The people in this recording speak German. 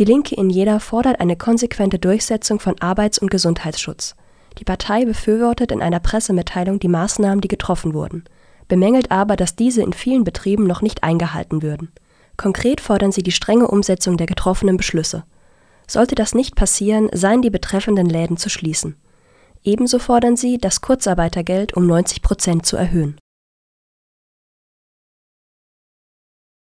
Die Linke in Jena fordert eine konsequente Durchsetzung von Arbeits und Gesundheitsschutz. Die Partei befürwortet in einer Pressemitteilung die Maßnahmen, die getroffen wurden, bemängelt aber, dass diese in vielen Betrieben noch nicht eingehalten würden. Konkret fordern sie die strenge Umsetzung der getroffenen Beschlüsse. Sollte das nicht passieren, seien die betreffenden Läden zu schließen. Ebenso fordern sie, das Kurzarbeitergeld um 90 Prozent zu erhöhen